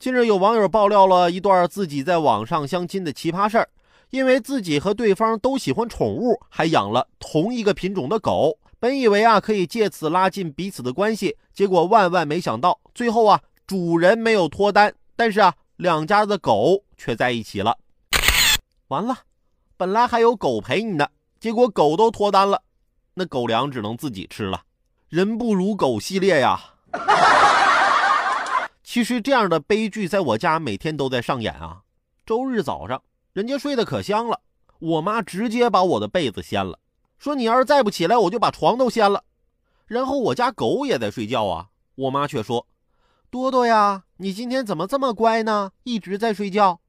近日有网友爆料了一段自己在网上相亲的奇葩事儿，因为自己和对方都喜欢宠物，还养了同一个品种的狗，本以为啊可以借此拉近彼此的关系，结果万万没想到，最后啊主人没有脱单，但是啊两家的狗却在一起了。完了，本来还有狗陪你的，结果狗都脱单了，那狗粮只能自己吃了。人不如狗系列呀。其实这样的悲剧在我家每天都在上演啊！周日早上，人家睡得可香了，我妈直接把我的被子掀了，说你要是再不起来，我就把床都掀了。然后我家狗也在睡觉啊，我妈却说：“多多呀，你今天怎么这么乖呢？一直在睡觉。”